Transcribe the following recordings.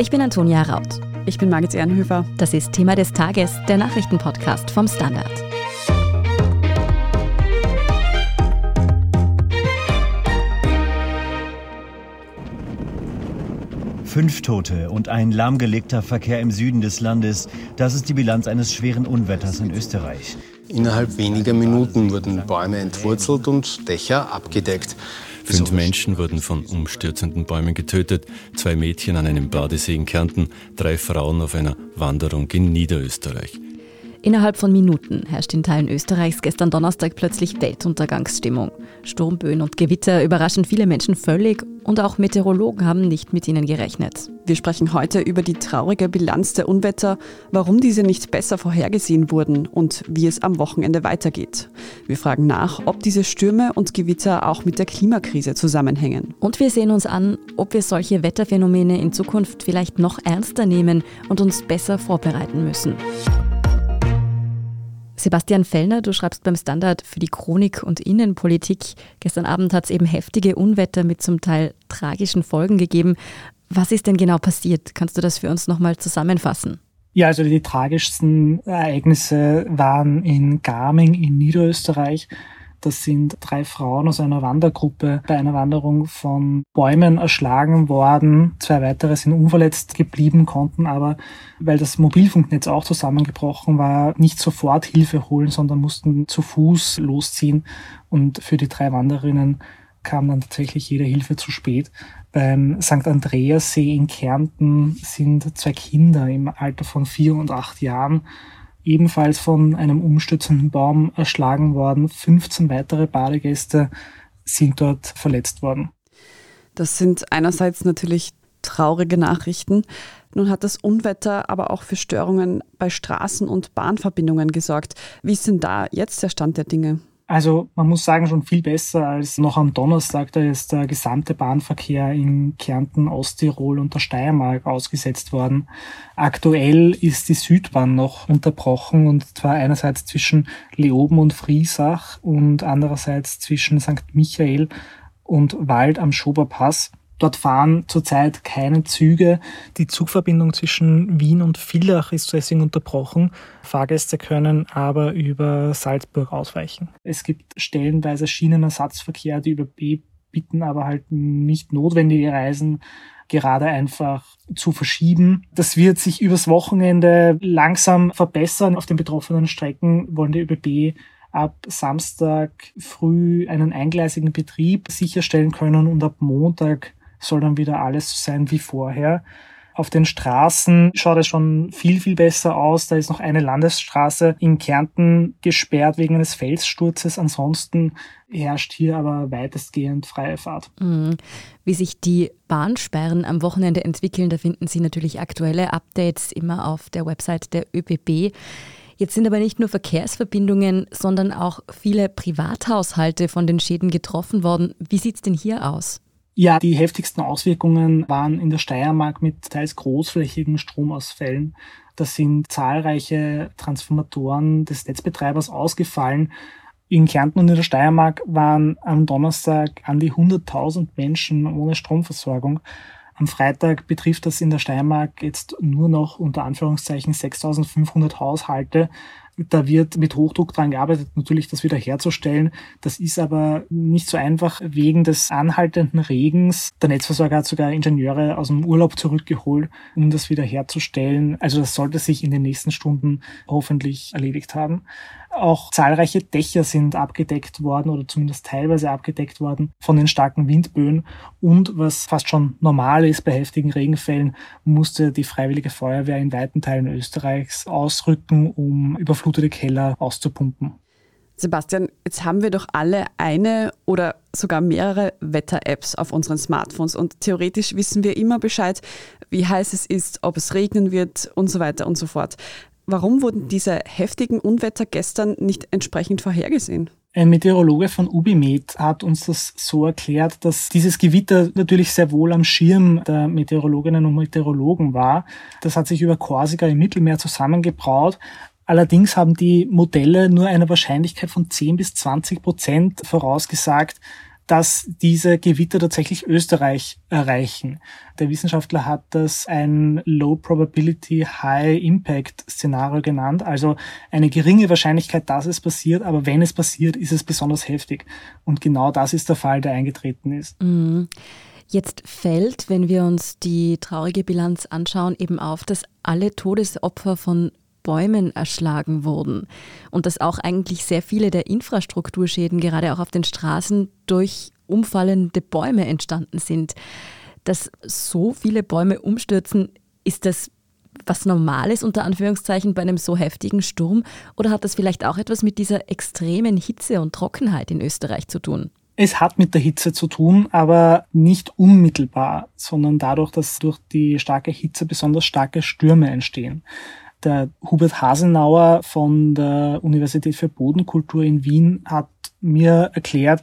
Ich bin Antonia Raut. Ich bin Margit Ehrenhöfer. Das ist Thema des Tages, der Nachrichtenpodcast vom Standard. Fünf Tote und ein lahmgelegter Verkehr im Süden des Landes. Das ist die Bilanz eines schweren Unwetters in Österreich. Innerhalb weniger Minuten wurden Bäume entwurzelt und Dächer abgedeckt. Fünf Menschen wurden von umstürzenden Bäumen getötet, zwei Mädchen an einem Badesee in Kärnten, drei Frauen auf einer Wanderung in Niederösterreich. Innerhalb von Minuten herrscht in Teilen Österreichs gestern Donnerstag plötzlich Weltuntergangsstimmung. Sturmböen und Gewitter überraschen viele Menschen völlig und auch Meteorologen haben nicht mit ihnen gerechnet. Wir sprechen heute über die traurige Bilanz der Unwetter, warum diese nicht besser vorhergesehen wurden und wie es am Wochenende weitergeht. Wir fragen nach, ob diese Stürme und Gewitter auch mit der Klimakrise zusammenhängen. Und wir sehen uns an, ob wir solche Wetterphänomene in Zukunft vielleicht noch ernster nehmen und uns besser vorbereiten müssen. Sebastian Fellner, du schreibst beim Standard für die Chronik und Innenpolitik. Gestern Abend hat es eben heftige Unwetter mit zum Teil tragischen Folgen gegeben. Was ist denn genau passiert? Kannst du das für uns nochmal zusammenfassen? Ja, also die tragischsten Ereignisse waren in Garming in Niederösterreich. Das sind drei Frauen aus einer Wandergruppe bei einer Wanderung von Bäumen erschlagen worden. Zwei weitere sind unverletzt geblieben, konnten aber, weil das Mobilfunknetz auch zusammengebrochen war, nicht sofort Hilfe holen, sondern mussten zu Fuß losziehen. Und für die drei Wanderinnen kam dann tatsächlich jede Hilfe zu spät. Beim St. Andreassee in Kärnten sind zwei Kinder im Alter von vier und acht Jahren ebenfalls von einem umstürzenden Baum erschlagen worden. 15 weitere Badegäste sind dort verletzt worden. Das sind einerseits natürlich traurige Nachrichten. Nun hat das Unwetter aber auch für Störungen bei Straßen- und Bahnverbindungen gesorgt. Wie ist denn da jetzt der Stand der Dinge? Also man muss sagen, schon viel besser als noch am Donnerstag. Da ist der gesamte Bahnverkehr in Kärnten, Osttirol und der Steiermark ausgesetzt worden. Aktuell ist die Südbahn noch unterbrochen und zwar einerseits zwischen Leoben und Friesach und andererseits zwischen St. Michael und Wald am Schoberpass. Dort fahren zurzeit keine Züge. Die Zugverbindung zwischen Wien und Villach ist deswegen unterbrochen. Fahrgäste können aber über Salzburg ausweichen. Es gibt stellenweise Schienenersatzverkehr, die über B bitten, aber halt nicht notwendige Reisen gerade einfach zu verschieben. Das wird sich übers Wochenende langsam verbessern. Auf den betroffenen Strecken wollen die ÖBB ab Samstag früh einen eingleisigen Betrieb sicherstellen können und ab Montag soll dann wieder alles sein wie vorher. Auf den Straßen schaut es schon viel, viel besser aus. Da ist noch eine Landesstraße in Kärnten gesperrt wegen eines Felssturzes. Ansonsten herrscht hier aber weitestgehend freie Fahrt. Mhm. Wie sich die Bahnsperren am Wochenende entwickeln, da finden Sie natürlich aktuelle Updates immer auf der Website der ÖBB. Jetzt sind aber nicht nur Verkehrsverbindungen, sondern auch viele Privathaushalte von den Schäden getroffen worden. Wie sieht es denn hier aus? Ja, die heftigsten Auswirkungen waren in der Steiermark mit teils großflächigen Stromausfällen. Da sind zahlreiche Transformatoren des Netzbetreibers ausgefallen. In Kärnten und in der Steiermark waren am Donnerstag an die 100.000 Menschen ohne Stromversorgung. Am Freitag betrifft das in der Steiermark jetzt nur noch unter Anführungszeichen 6.500 Haushalte. Da wird mit Hochdruck dran gearbeitet, natürlich das wieder herzustellen. Das ist aber nicht so einfach wegen des anhaltenden Regens. Der Netzversorger hat sogar Ingenieure aus dem Urlaub zurückgeholt, um das wieder herzustellen. Also das sollte sich in den nächsten Stunden hoffentlich erledigt haben. Auch zahlreiche Dächer sind abgedeckt worden oder zumindest teilweise abgedeckt worden von den starken Windböen. Und was fast schon normal ist bei heftigen Regenfällen, musste die Freiwillige Feuerwehr in weiten Teilen Österreichs ausrücken, um überflutete Keller auszupumpen. Sebastian, jetzt haben wir doch alle eine oder sogar mehrere Wetter-Apps auf unseren Smartphones und theoretisch wissen wir immer Bescheid, wie heiß es ist, ob es regnen wird und so weiter und so fort. Warum wurden diese heftigen Unwetter gestern nicht entsprechend vorhergesehen? Ein Meteorologe von Ubimed hat uns das so erklärt, dass dieses Gewitter natürlich sehr wohl am Schirm der Meteorologinnen und Meteorologen war. Das hat sich über Korsika im Mittelmeer zusammengebraut. Allerdings haben die Modelle nur eine Wahrscheinlichkeit von 10 bis 20 Prozent vorausgesagt, dass diese Gewitter tatsächlich Österreich erreichen. Der Wissenschaftler hat das ein Low Probability High Impact Szenario genannt, also eine geringe Wahrscheinlichkeit, dass es passiert, aber wenn es passiert, ist es besonders heftig. Und genau das ist der Fall, der eingetreten ist. Mhm. Jetzt fällt, wenn wir uns die traurige Bilanz anschauen, eben auf, dass alle Todesopfer von Bäumen erschlagen wurden und dass auch eigentlich sehr viele der Infrastrukturschäden gerade auch auf den Straßen durch umfallende Bäume entstanden sind. Dass so viele Bäume umstürzen, ist das was Normales unter Anführungszeichen bei einem so heftigen Sturm oder hat das vielleicht auch etwas mit dieser extremen Hitze und Trockenheit in Österreich zu tun? Es hat mit der Hitze zu tun, aber nicht unmittelbar, sondern dadurch, dass durch die starke Hitze besonders starke Stürme entstehen. Der Hubert Hasenauer von der Universität für Bodenkultur in Wien hat mir erklärt,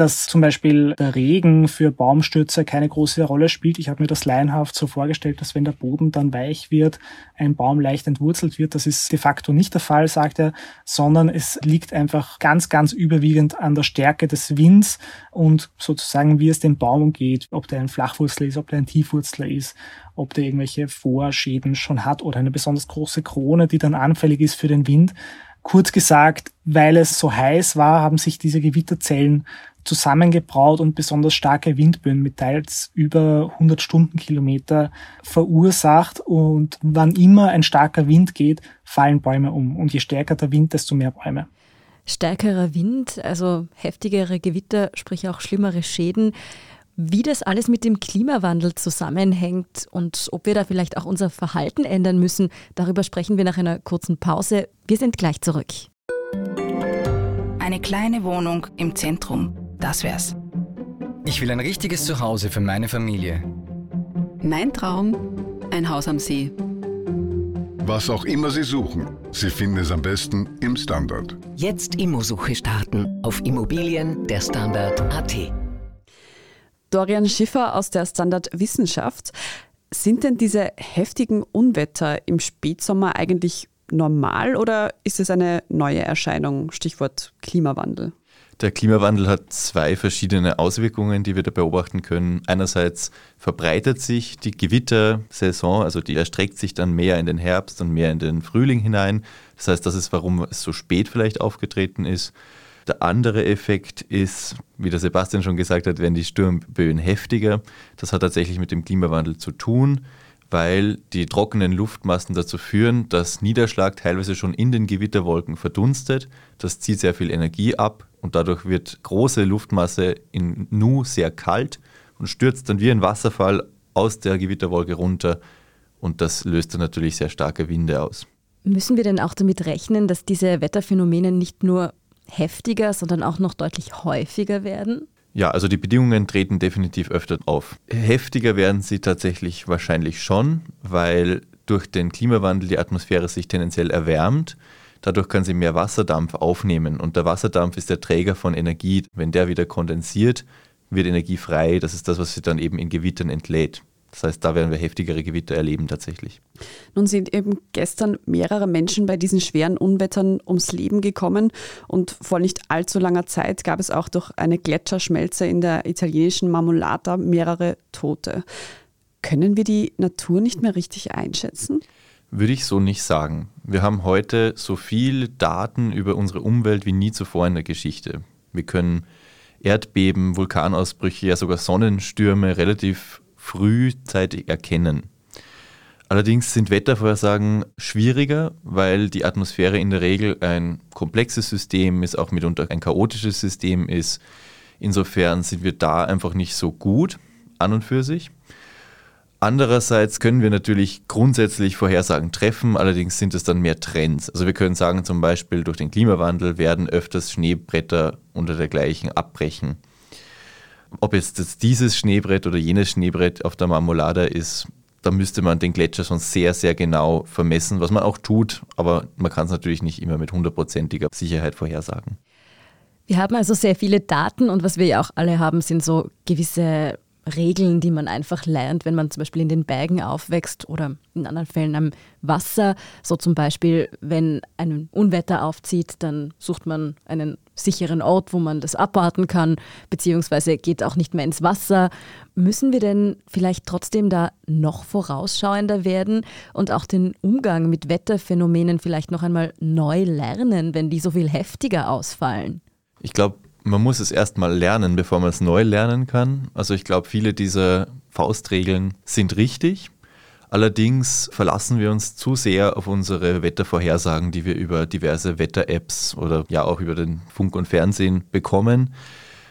dass zum Beispiel der Regen für Baumstürze keine große Rolle spielt. Ich habe mir das laienhaft so vorgestellt, dass wenn der Boden dann weich wird, ein Baum leicht entwurzelt wird. Das ist de facto nicht der Fall, sagt er, sondern es liegt einfach ganz, ganz überwiegend an der Stärke des Winds und sozusagen, wie es dem Baum geht, ob der ein Flachwurzler ist, ob der ein Tiefwurzler ist, ob der irgendwelche Vorschäden schon hat oder eine besonders große Krone, die dann anfällig ist für den Wind. Kurz gesagt, weil es so heiß war, haben sich diese Gewitterzellen zusammengebraut und besonders starke Windböen mit teils über 100 Stundenkilometer verursacht. Und wann immer ein starker Wind geht, fallen Bäume um. Und je stärker der Wind, desto mehr Bäume. Stärkerer Wind, also heftigere Gewitter, sprich auch schlimmere Schäden. Wie das alles mit dem Klimawandel zusammenhängt und ob wir da vielleicht auch unser Verhalten ändern müssen, darüber sprechen wir nach einer kurzen Pause. Wir sind gleich zurück. Eine kleine Wohnung im Zentrum das wär's. Ich will ein richtiges Zuhause für meine Familie. Mein Traum, ein Haus am See. Was auch immer Sie suchen, Sie finden es am besten im Standard. Jetzt Immosuche starten auf Immobilien der Standard.at. Dorian Schiffer aus der Standard Wissenschaft. Sind denn diese heftigen Unwetter im Spätsommer eigentlich normal oder ist es eine neue Erscheinung? Stichwort Klimawandel. Der Klimawandel hat zwei verschiedene Auswirkungen, die wir da beobachten können. Einerseits verbreitet sich die Gewittersaison, also die erstreckt sich dann mehr in den Herbst und mehr in den Frühling hinein. Das heißt, das ist, warum es so spät vielleicht aufgetreten ist. Der andere Effekt ist, wie der Sebastian schon gesagt hat, werden die Sturmböen heftiger. Das hat tatsächlich mit dem Klimawandel zu tun weil die trockenen Luftmassen dazu führen, dass Niederschlag teilweise schon in den Gewitterwolken verdunstet. Das zieht sehr viel Energie ab und dadurch wird große Luftmasse in Nu sehr kalt und stürzt dann wie ein Wasserfall aus der Gewitterwolke runter und das löst dann natürlich sehr starke Winde aus. Müssen wir denn auch damit rechnen, dass diese Wetterphänomene nicht nur heftiger, sondern auch noch deutlich häufiger werden? Ja, also die Bedingungen treten definitiv öfter auf. Heftiger werden sie tatsächlich wahrscheinlich schon, weil durch den Klimawandel die Atmosphäre sich tendenziell erwärmt. Dadurch kann sie mehr Wasserdampf aufnehmen und der Wasserdampf ist der Träger von Energie. Wenn der wieder kondensiert, wird Energie frei. Das ist das, was sie dann eben in Gewittern entlädt. Das heißt, da werden wir heftigere Gewitter erleben tatsächlich. Nun sind eben gestern mehrere Menschen bei diesen schweren Unwettern ums Leben gekommen und vor nicht allzu langer Zeit gab es auch durch eine Gletscherschmelze in der italienischen Marmolata mehrere Tote. Können wir die Natur nicht mehr richtig einschätzen? Würde ich so nicht sagen. Wir haben heute so viel Daten über unsere Umwelt wie nie zuvor in der Geschichte. Wir können Erdbeben, Vulkanausbrüche, ja sogar Sonnenstürme relativ frühzeitig erkennen. Allerdings sind Wettervorhersagen schwieriger, weil die Atmosphäre in der Regel ein komplexes System ist, auch mitunter ein chaotisches System ist. Insofern sind wir da einfach nicht so gut an und für sich. Andererseits können wir natürlich grundsätzlich Vorhersagen treffen, allerdings sind es dann mehr Trends. Also wir können sagen, zum Beispiel durch den Klimawandel werden öfters Schneebretter unter dergleichen abbrechen. Ob jetzt dieses Schneebrett oder jenes Schneebrett auf der Marmolada ist, da müsste man den Gletscher schon sehr, sehr genau vermessen, was man auch tut, aber man kann es natürlich nicht immer mit hundertprozentiger Sicherheit vorhersagen. Wir haben also sehr viele Daten und was wir ja auch alle haben, sind so gewisse Regeln, die man einfach lernt, wenn man zum Beispiel in den Bergen aufwächst oder in anderen Fällen am Wasser. So zum Beispiel, wenn ein Unwetter aufzieht, dann sucht man einen sicheren Ort, wo man das abwarten kann, beziehungsweise geht auch nicht mehr ins Wasser. Müssen wir denn vielleicht trotzdem da noch vorausschauender werden und auch den Umgang mit Wetterphänomenen vielleicht noch einmal neu lernen, wenn die so viel heftiger ausfallen? Ich glaube, man muss es erstmal lernen, bevor man es neu lernen kann. Also ich glaube, viele dieser Faustregeln sind richtig. Allerdings verlassen wir uns zu sehr auf unsere Wettervorhersagen, die wir über diverse Wetter-Apps oder ja auch über den Funk und Fernsehen bekommen.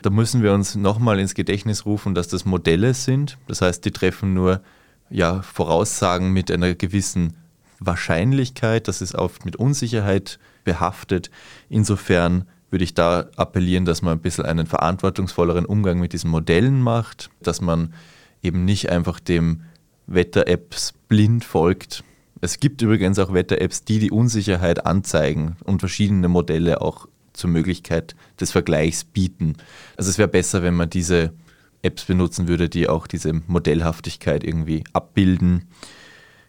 Da müssen wir uns nochmal ins Gedächtnis rufen, dass das Modelle sind. Das heißt, die treffen nur ja, Voraussagen mit einer gewissen Wahrscheinlichkeit. Das ist oft mit Unsicherheit behaftet. Insofern würde ich da appellieren, dass man ein bisschen einen verantwortungsvolleren Umgang mit diesen Modellen macht, dass man eben nicht einfach dem Wetter-Apps blind folgt. Es gibt übrigens auch Wetter-Apps, die die Unsicherheit anzeigen und verschiedene Modelle auch zur Möglichkeit des Vergleichs bieten. Also es wäre besser, wenn man diese Apps benutzen würde, die auch diese Modellhaftigkeit irgendwie abbilden.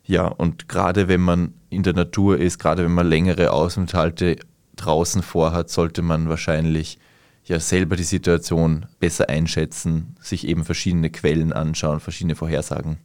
Ja, und gerade wenn man in der Natur ist, gerade wenn man längere Aufenthalte draußen vorhat, sollte man wahrscheinlich ja selber die Situation besser einschätzen, sich eben verschiedene Quellen anschauen, verschiedene Vorhersagen.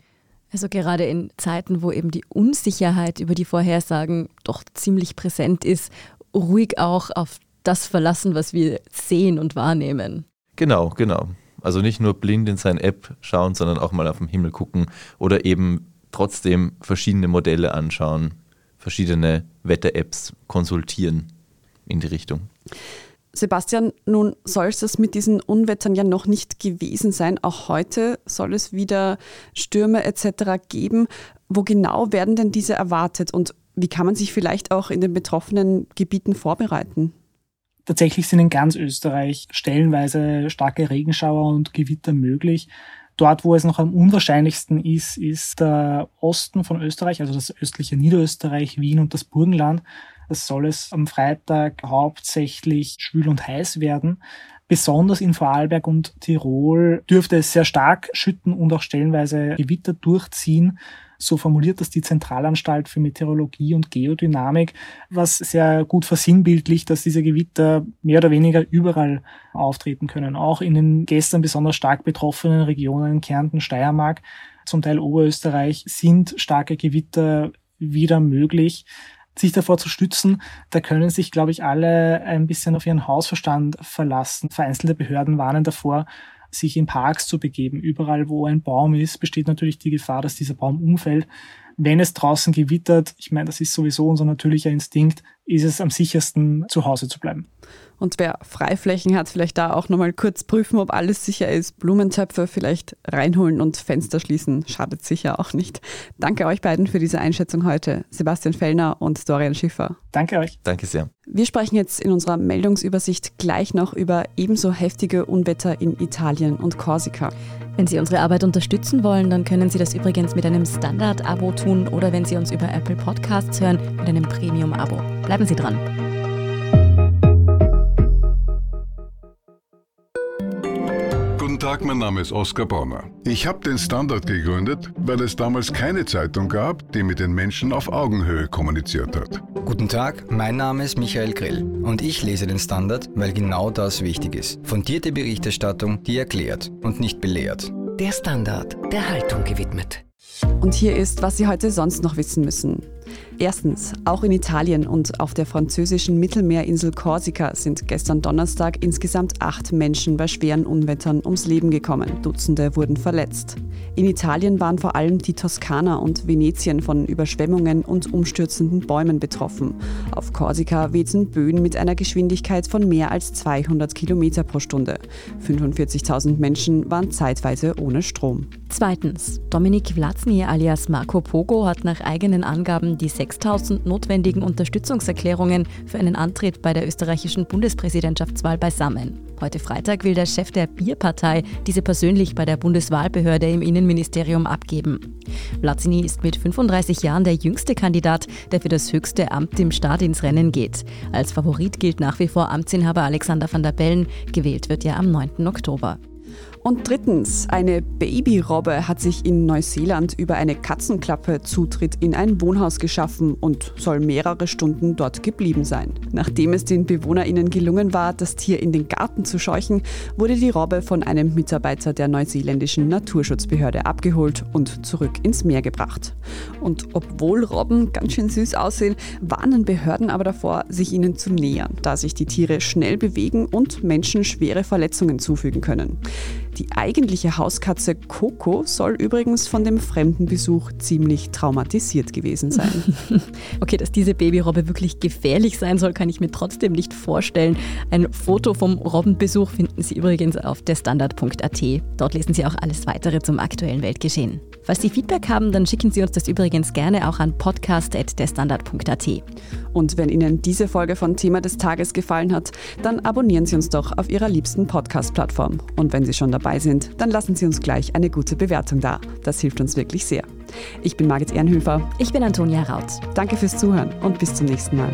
Also gerade in Zeiten, wo eben die Unsicherheit über die Vorhersagen doch ziemlich präsent ist, ruhig auch auf das verlassen, was wir sehen und wahrnehmen. Genau, genau. Also nicht nur blind in seine App schauen, sondern auch mal auf den Himmel gucken oder eben trotzdem verschiedene Modelle anschauen, verschiedene Wetter-Apps konsultieren in die Richtung. Sebastian, nun soll es das mit diesen Unwettern ja noch nicht gewesen sein. Auch heute soll es wieder Stürme etc. geben. Wo genau werden denn diese erwartet und wie kann man sich vielleicht auch in den betroffenen Gebieten vorbereiten? Tatsächlich sind in ganz Österreich stellenweise starke Regenschauer und Gewitter möglich. Dort, wo es noch am unwahrscheinlichsten ist, ist der Osten von Österreich, also das östliche Niederösterreich, Wien und das Burgenland. Es soll es am Freitag hauptsächlich schwül und heiß werden. Besonders in Vorarlberg und Tirol dürfte es sehr stark schütten und auch stellenweise Gewitter durchziehen. So formuliert das die Zentralanstalt für Meteorologie und Geodynamik, was sehr gut versinnbildlicht, dass diese Gewitter mehr oder weniger überall auftreten können. Auch in den gestern besonders stark betroffenen Regionen Kärnten, Steiermark, zum Teil Oberösterreich sind starke Gewitter wieder möglich sich davor zu stützen, da können sich, glaube ich, alle ein bisschen auf ihren Hausverstand verlassen. Vereinzelte Behörden warnen davor, sich in Parks zu begeben. Überall, wo ein Baum ist, besteht natürlich die Gefahr, dass dieser Baum umfällt. Wenn es draußen gewittert, ich meine, das ist sowieso unser natürlicher Instinkt, ist es am sichersten, zu Hause zu bleiben. Und wer Freiflächen hat, vielleicht da auch nochmal kurz prüfen, ob alles sicher ist. Blumentöpfe vielleicht reinholen und Fenster schließen, schadet sicher auch nicht. Danke euch beiden für diese Einschätzung heute, Sebastian Fellner und Dorian Schiffer. Danke euch. Danke sehr. Wir sprechen jetzt in unserer Meldungsübersicht gleich noch über ebenso heftige Unwetter in Italien und Korsika. Wenn Sie unsere Arbeit unterstützen wollen, dann können Sie das übrigens mit einem Standard-Abo tun oder wenn Sie uns über Apple Podcasts hören, mit einem Premium-Abo. Bleiben Sie dran. Guten Tag, mein Name ist Oskar Bonner. Ich habe den Standard gegründet, weil es damals keine Zeitung gab, die mit den Menschen auf Augenhöhe kommuniziert hat. Guten Tag, mein Name ist Michael Grill und ich lese den Standard, weil genau das wichtig ist. Fundierte Berichterstattung, die erklärt und nicht belehrt. Der Standard, der Haltung gewidmet. Und hier ist, was Sie heute sonst noch wissen müssen. Erstens, auch in Italien und auf der französischen Mittelmeerinsel Korsika sind gestern Donnerstag insgesamt acht Menschen bei schweren Unwettern ums Leben gekommen. Dutzende wurden verletzt. In Italien waren vor allem die Toskana und Venetien von Überschwemmungen und umstürzenden Bäumen betroffen. Auf Korsika wehten Böen mit einer Geschwindigkeit von mehr als 200 Kilometer pro Stunde. 45.000 Menschen waren zeitweise ohne Strom. Zweitens, Dominik Vlazny alias Marco Pogo hat nach eigenen Angaben die 6000 notwendigen Unterstützungserklärungen für einen Antritt bei der österreichischen Bundespräsidentschaftswahl beisammen. Heute Freitag will der Chef der Bierpartei diese persönlich bei der Bundeswahlbehörde im Innenministerium abgeben. Vlazny ist mit 35 Jahren der jüngste Kandidat, der für das höchste Amt im Staat ins Rennen geht. Als Favorit gilt nach wie vor Amtsinhaber Alexander van der Bellen. Gewählt wird er am 9. Oktober. Und drittens, eine Babyrobbe hat sich in Neuseeland über eine Katzenklappe Zutritt in ein Wohnhaus geschaffen und soll mehrere Stunden dort geblieben sein. Nachdem es den BewohnerInnen gelungen war, das Tier in den Garten zu scheuchen, wurde die Robbe von einem Mitarbeiter der neuseeländischen Naturschutzbehörde abgeholt und zurück ins Meer gebracht. Und obwohl Robben ganz schön süß aussehen, warnen Behörden aber davor, sich ihnen zu nähern, da sich die Tiere schnell bewegen und Menschen schwere Verletzungen zufügen können. Die eigentliche Hauskatze Coco soll übrigens von dem Fremdenbesuch ziemlich traumatisiert gewesen sein. okay, dass diese Babyrobbe wirklich gefährlich sein soll, kann ich mir trotzdem nicht vorstellen. Ein Foto vom Robbenbesuch finden Sie übrigens auf derstandard.at. Dort lesen Sie auch alles weitere zum aktuellen Weltgeschehen. Falls Sie Feedback haben, dann schicken Sie uns das übrigens gerne auch an podcast.derstandard.at. Und wenn Ihnen diese Folge von Thema des Tages gefallen hat, dann abonnieren Sie uns doch auf Ihrer liebsten Podcast-Plattform. Und wenn Sie schon dabei sind, dann lassen Sie uns gleich eine gute Bewertung da. Das hilft uns wirklich sehr. Ich bin Margit Ehrenhöfer. Ich bin Antonia Raut. Danke fürs Zuhören und bis zum nächsten Mal.